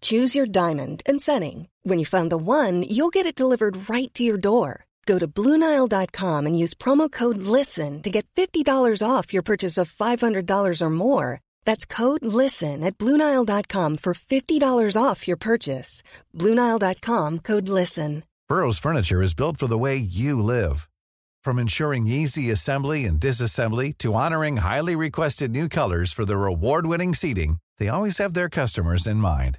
Choose your diamond and setting. When you find the one, you'll get it delivered right to your door. Go to Bluenile.com and use promo code LISTEN to get $50 off your purchase of $500 or more. That's code LISTEN at Bluenile.com for $50 off your purchase. Bluenile.com code LISTEN. Burrow's Furniture is built for the way you live. From ensuring easy assembly and disassembly to honoring highly requested new colors for their award-winning seating, they always have their customers in mind.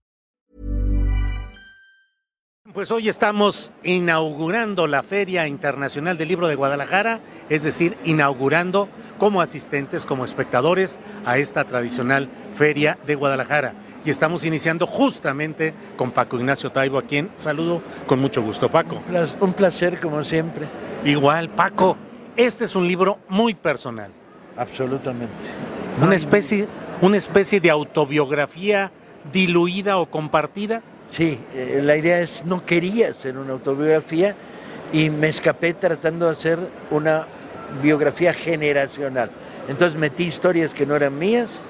Pues hoy estamos inaugurando la Feria Internacional del Libro de Guadalajara, es decir, inaugurando como asistentes, como espectadores a esta tradicional Feria de Guadalajara. Y estamos iniciando justamente con Paco Ignacio Taibo, a quien saludo con mucho gusto. Paco. Un placer, como siempre. Igual, Paco, este es un libro muy personal. Absolutamente. Una especie, una especie de autobiografía diluida o compartida. Sí, eh, la idea es, no quería hacer una autobiografía y me escapé tratando de hacer una biografía generacional. Entonces metí historias que no eran mías,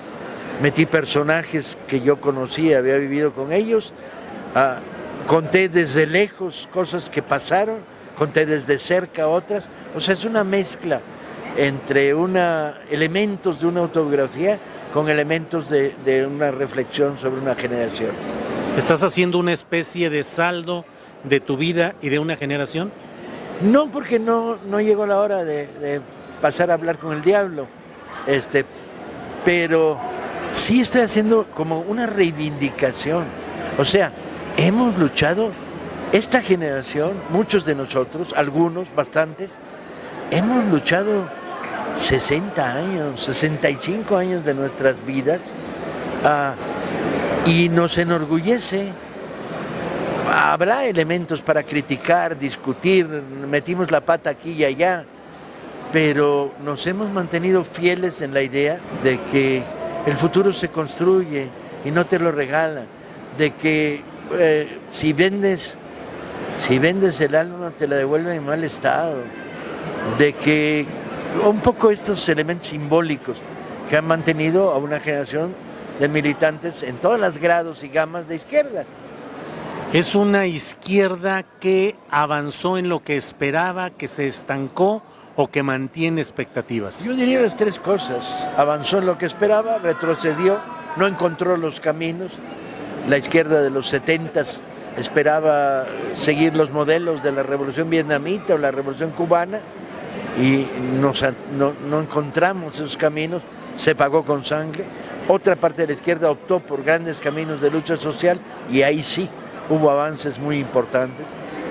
metí personajes que yo conocía, había vivido con ellos, ah, conté desde lejos cosas que pasaron, conté desde cerca otras, o sea, es una mezcla entre una, elementos de una autobiografía con elementos de, de una reflexión sobre una generación. ¿Estás haciendo una especie de saldo de tu vida y de una generación? No, porque no, no llegó la hora de, pasar a hablar con el diablo, este, pero sí estoy haciendo como una reivindicación. O sea, hemos luchado, esta generación, muchos de nosotros, algunos, bastantes, hemos luchado 60 años, 65 años de nuestras vidas ah, y nos enorgullece. Habrá elementos para criticar, discutir, metimos la pata aquí y allá, pero nos hemos mantenido fieles en la idea de que el futuro se construye y no te lo regala, de que eh, si vendes, si vendes el alma te la devuelven en mal estado, de que un poco estos elementos simbólicos que han mantenido a una generación de militantes en todas las grados y gamas de izquierda. ¿Es una izquierda que avanzó en lo que esperaba, que se estancó o que mantiene expectativas? Yo diría las tres cosas. Avanzó en lo que esperaba, retrocedió, no encontró los caminos. La izquierda de los 70 esperaba seguir los modelos de la revolución vietnamita o la revolución cubana y nos, no, no encontramos esos caminos, se pagó con sangre. Otra parte de la izquierda optó por grandes caminos de lucha social y ahí sí hubo avances muy importantes,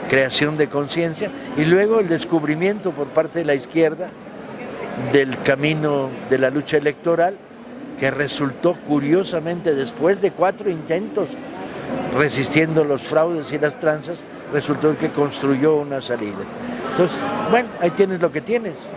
creación de conciencia y luego el descubrimiento por parte de la izquierda del camino de la lucha electoral que resultó curiosamente después de cuatro intentos resistiendo los fraudes y las tranzas, resultó que construyó una salida. Entonces, bueno, ahí tienes lo que tienes.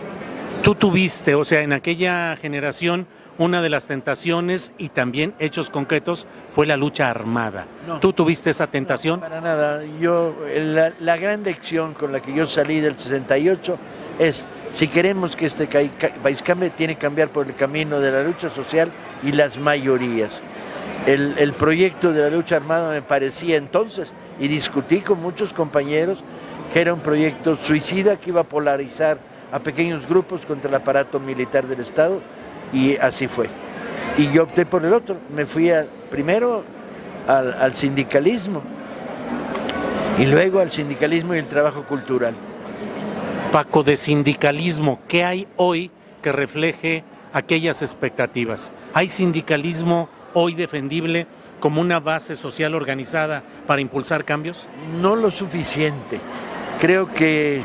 Tú tuviste, o sea, en aquella generación, una de las tentaciones y también hechos concretos fue la lucha armada. ¿Tú tuviste esa tentación? para nada. Yo, la, la, gran lección con la que yo salí del 68 es, si queremos que este país cambie, tiene que cambiar por el camino de la lucha social y las mayorías. El, el, proyecto de la lucha armada me parecía entonces, y discutí con muchos compañeros, que era un proyecto suicida que iba a polarizar a pequeños grupos contra el aparato militar del Estado, y así fue. Y yo opté por el otro, me fui a, primero al, al sindicalismo, y luego al sindicalismo y el trabajo cultural. Paco, de sindicalismo, ¿qué hay hoy que refleje aquellas expectativas? ¿Hay sindicalismo hoy defendible como una base social organizada para impulsar cambios? No lo suficiente. Creo que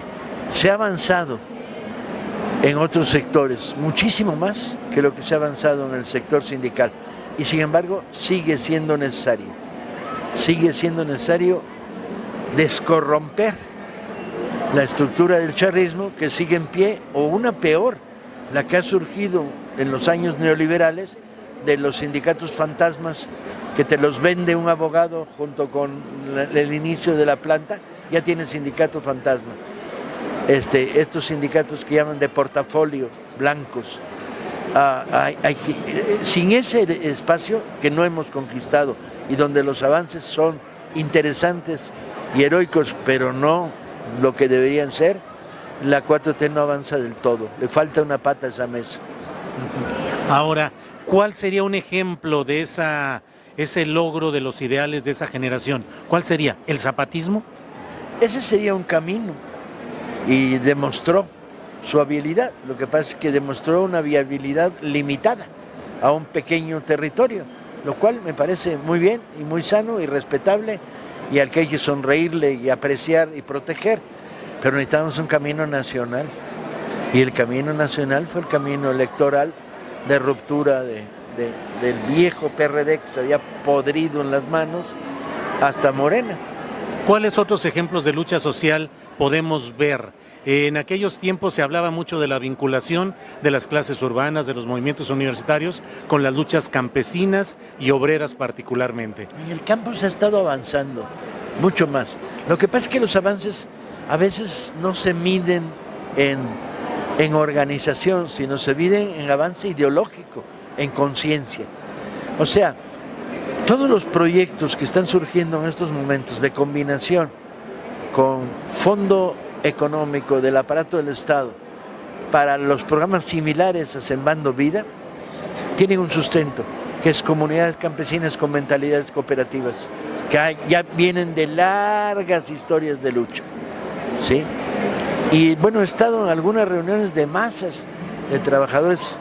se ha avanzado en otros sectores, muchísimo más que lo que se ha avanzado en el sector sindical. Y sin embargo, sigue siendo necesario. Sigue siendo necesario descorromper la estructura del charrismo que sigue en pie, o una peor, la que ha surgido en los años neoliberales, de los sindicatos fantasmas que te los vende un abogado junto con el inicio de la planta, ya tiene sindicato fantasma. Este, estos sindicatos que llaman de portafolio, blancos. Ah, hay, hay, sin ese espacio que no hemos conquistado y donde los avances son interesantes y heroicos, pero no lo que deberían ser, la 4T no avanza del todo. Le falta una pata a esa mesa. Ahora, ¿Cuál sería un ejemplo de esa, ese logro de los ideales de esa generación? ¿Cuál sería? ¿El zapatismo? Ese sería un camino y demostró su habilidad. Lo que pasa es que demostró una viabilidad limitada a un pequeño territorio, lo cual me parece muy bien y muy sano y respetable y al que hay que sonreírle y apreciar y proteger. Pero necesitamos un camino nacional y el camino nacional fue el camino electoral de ruptura de, de, del viejo PRD que se había podrido en las manos hasta Morena. ¿Cuáles otros ejemplos de lucha social podemos ver? En aquellos tiempos se hablaba mucho de la vinculación de las clases urbanas, de los movimientos universitarios, con las luchas campesinas y obreras particularmente. En el campo se ha estado avanzando mucho más. Lo que pasa es que los avances a veces no se miden en en organización, sino se miden en avance ideológico, en conciencia. O sea, todos los proyectos que están surgiendo en estos momentos de combinación con fondo económico del aparato del Estado para los programas similares a Sembrando Vida, tienen un sustento, que es comunidades campesinas con mentalidades cooperativas, que ya vienen de largas historias de lucha. ¿sí? Y bueno, he estado en algunas reuniones de masas de trabajadores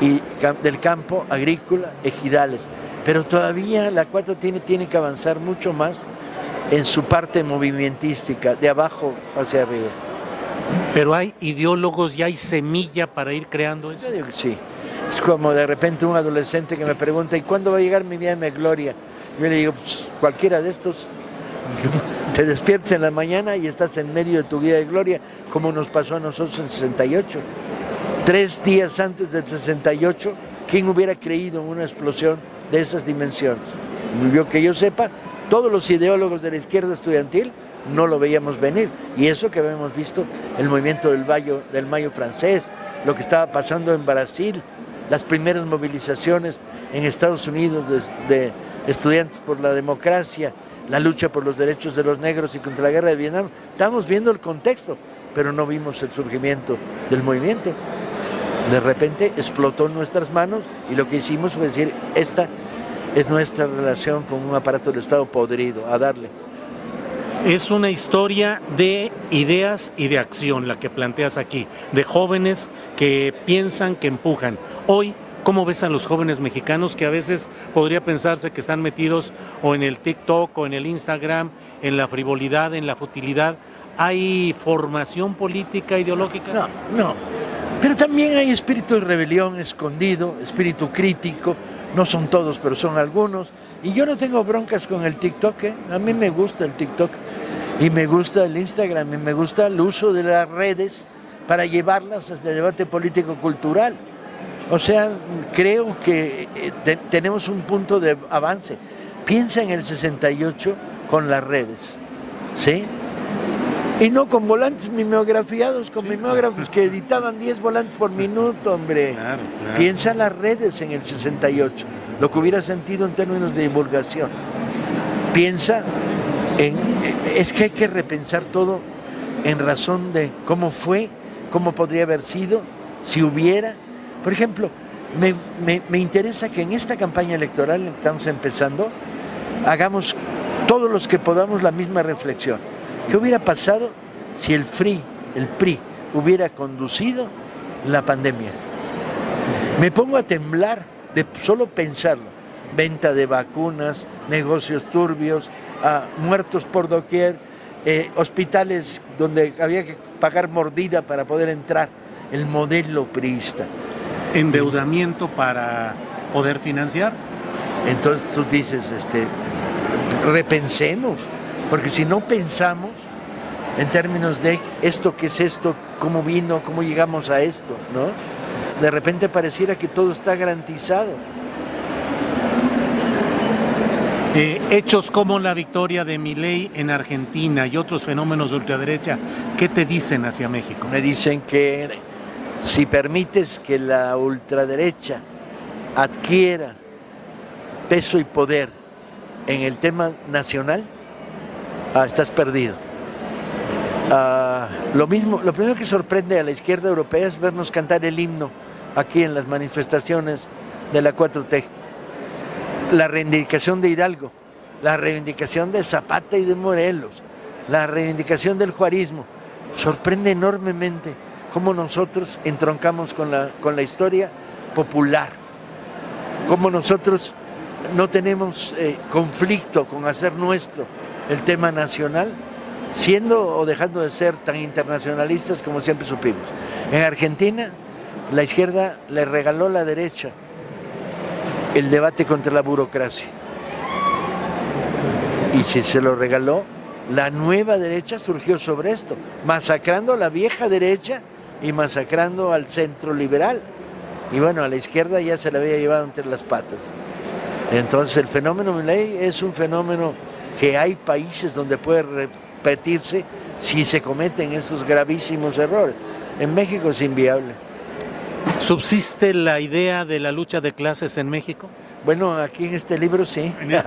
y del campo agrícola, ejidales, pero todavía la 4 tiene, tiene que avanzar mucho más en su parte movimentística, de abajo hacia arriba. Pero hay ideólogos y hay semilla para ir creando eso. Yo digo que sí. Es como de repente un adolescente que me pregunta, ¿y cuándo va a llegar mi día de gloria? Yo le digo, pues, cualquiera de estos te despiertes en la mañana y estás en medio de tu vida de gloria, como nos pasó a nosotros en 68. Tres días antes del 68, ¿quién hubiera creído en una explosión de esas dimensiones? Yo que yo sepa, todos los ideólogos de la izquierda estudiantil no lo veíamos venir. Y eso que habíamos visto, el movimiento del Mayo, del Mayo francés, lo que estaba pasando en Brasil, las primeras movilizaciones en Estados Unidos de, de estudiantes por la democracia, la lucha por los derechos de los negros y contra la guerra de Vietnam. Estamos viendo el contexto, pero no vimos el surgimiento del movimiento. De repente explotó en nuestras manos y lo que hicimos fue decir, esta es nuestra relación con un aparato del Estado podrido, a darle. Es una historia de ideas y de acción la que planteas aquí, de jóvenes que piensan, que empujan. Hoy ¿Cómo ves a los jóvenes mexicanos que a veces podría pensarse que están metidos o en el TikTok o en el Instagram, en la frivolidad, en la futilidad? ¿Hay formación política, ideológica? No, no. Pero también hay espíritu de rebelión escondido, espíritu crítico, no son todos, pero son algunos. Y yo no tengo broncas con el TikTok, ¿eh? a mí me gusta el TikTok y me gusta el Instagram y me gusta el uso de las redes para llevarlas hasta el debate político-cultural. O sea, creo que eh, tenemos un punto de avance. Piensa en el 68 con las redes, ¿sí? Y no con volantes mimeografiados, con mimeógrafos que editaban 10 volantes por minuto, hombre. Piensa en las redes en el 68, lo que hubiera sentido en términos de divulgación. Piensa en... Es que hay que repensar todo en razón de cómo fue, cómo podría haber sido, si hubiera. Por ejemplo, me, me interesa que en esta campaña electoral que estamos empezando, hagamos todos los que podamos la misma reflexión ¿Qué hubiera pasado si el FRI, el PRI, hubiera conducido la pandemia? Me pongo a temblar de solo pensarlo. Venta de vacunas, negocios turbios, ah, muertos por doquier, eh, hospitales donde había que pagar mordida para poder entrar. El modelo priista. ¿Endeudamiento para poder financiar? Entonces tú dices, este, repensemos porque si no pensamos en términos de esto, qué es esto, cómo vino, cómo llegamos a esto, ¿no? De repente pareciera que todo está garantizado. Eh, hechos como la victoria de Milei en Argentina y otros fenómenos de ultraderecha, ¿qué te dicen hacia México? Me dicen que si permites que la ultraderecha adquiera peso y poder en el tema nacional, ah, estás perdido. Ah, lo mismo, lo primero que sorprende a la izquierda europea es vernos cantar el himno aquí en las manifestaciones de la 4T. La reivindicación de Hidalgo, la reivindicación de Zapata y de Morelos, la reivindicación del juarismo. Sorprende enormemente cómo nosotros entroncamos con la, con la historia popular, cómo nosotros no tenemos eh, conflicto con hacer nuestro el tema nacional, siendo o dejando de ser tan internacionalistas como siempre supimos. En Argentina, la izquierda le regaló a la derecha el debate contra la burocracia. Y si se lo regaló, la nueva derecha surgió sobre esto, masacrando a la vieja derecha y masacrando al centro liberal. Y bueno, a la izquierda ya se la había llevado entre las patas. Entonces el fenómeno ley es un fenómeno que hay países donde puede repetirse si se cometen esos gravísimos errores. En México es inviable. ¿Subsiste la idea de la lucha de clases en México? Bueno, aquí en este libro sí. Este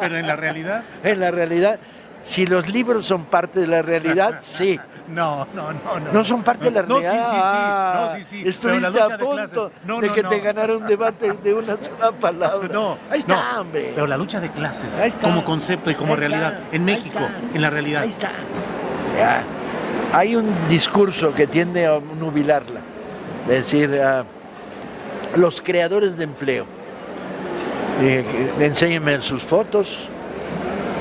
pero en la realidad. en la realidad, si los libros son parte de la realidad, sí. No, no, no, no. No son parte de la realidad. No, sí, sí, sí. No, sí, sí. Estuviste a punto de, de que te ganara un debate de una sola palabra. No, ahí está, hombre. Pero la lucha de clases como concepto y como realidad en México, en la realidad. Ahí está. Ya. Hay un discurso que tiende a nubilarla. Es decir, los creadores de empleo. Eh, enséñenme sus fotos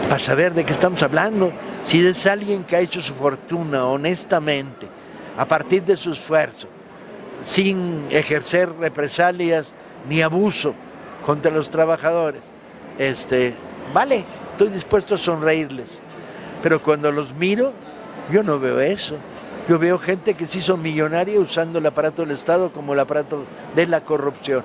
para saber de qué estamos hablando si es alguien que ha hecho su fortuna honestamente, a partir de su esfuerzo, sin ejercer represalias ni abuso contra los trabajadores, este, vale, estoy dispuesto a sonreírles. Pero cuando los miro, yo no veo eso. Yo veo gente que se hizo millonaria usando el aparato del Estado como el aparato de la corrupción.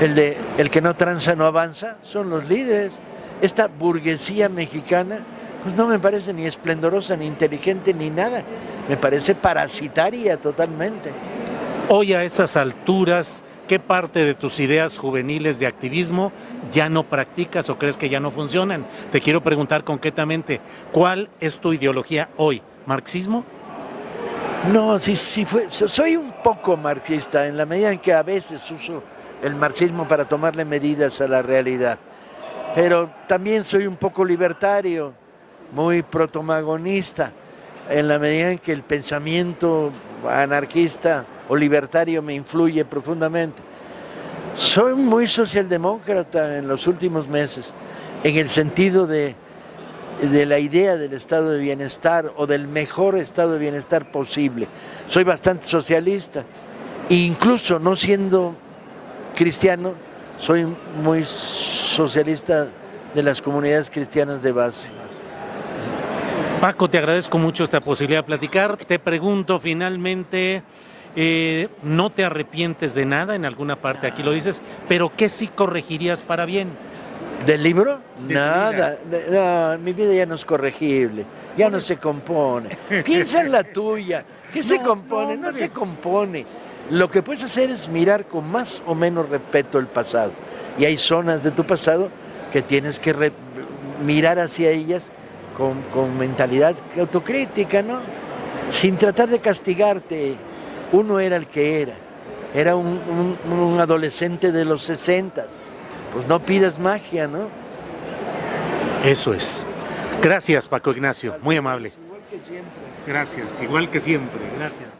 El, de, el que no tranza no avanza son los líderes. Esta burguesía mexicana pues no me parece ni esplendorosa, ni inteligente, ni nada. Me parece parasitaria totalmente. Hoy a esas alturas, ¿qué parte de tus ideas juveniles de activismo ya no practicas o crees que ya no funcionan? Te quiero preguntar concretamente, ¿cuál es tu ideología hoy? ¿Marxismo? No, sí, sí, fue, soy un poco marxista en la medida en que a veces uso el marxismo para tomarle medidas a la realidad. Pero también soy un poco libertario muy protomagonista, en la medida en que el pensamiento anarquista o libertario me influye profundamente. Soy muy socialdemócrata en los últimos meses, en el sentido de, de la idea del estado de bienestar o del mejor estado de bienestar posible. soy bastante socialista. Incluso no siendo cristiano, soy muy socialista de las comunidades cristianas de base. Paco, te agradezco mucho esta posibilidad de platicar. Te pregunto finalmente, eh, ¿no te arrepientes de nada en alguna parte? Aquí lo dices, pero ¿qué sí corregirías para bien? ¿Del libro? nada. no, mi vida ya no es corregible, ya no se compone. Piensa en la tuya. ¿Qué se compone? No, se compone. Lo que puedes hacer es mirar con más o menos respeto el pasado. Y hay zonas de tu pasado que tienes que mirar hacia ellas con, mentalidad autocrítica, ¿no? Sin tratar de castigarte. Uno era el que era. Era un, adolescente de los 60. Pues no pidas magia, ¿no? Eso es. Gracias, Paco Ignacio. Muy amable. Igual que siempre. Gracias, igual que siempre. Gracias.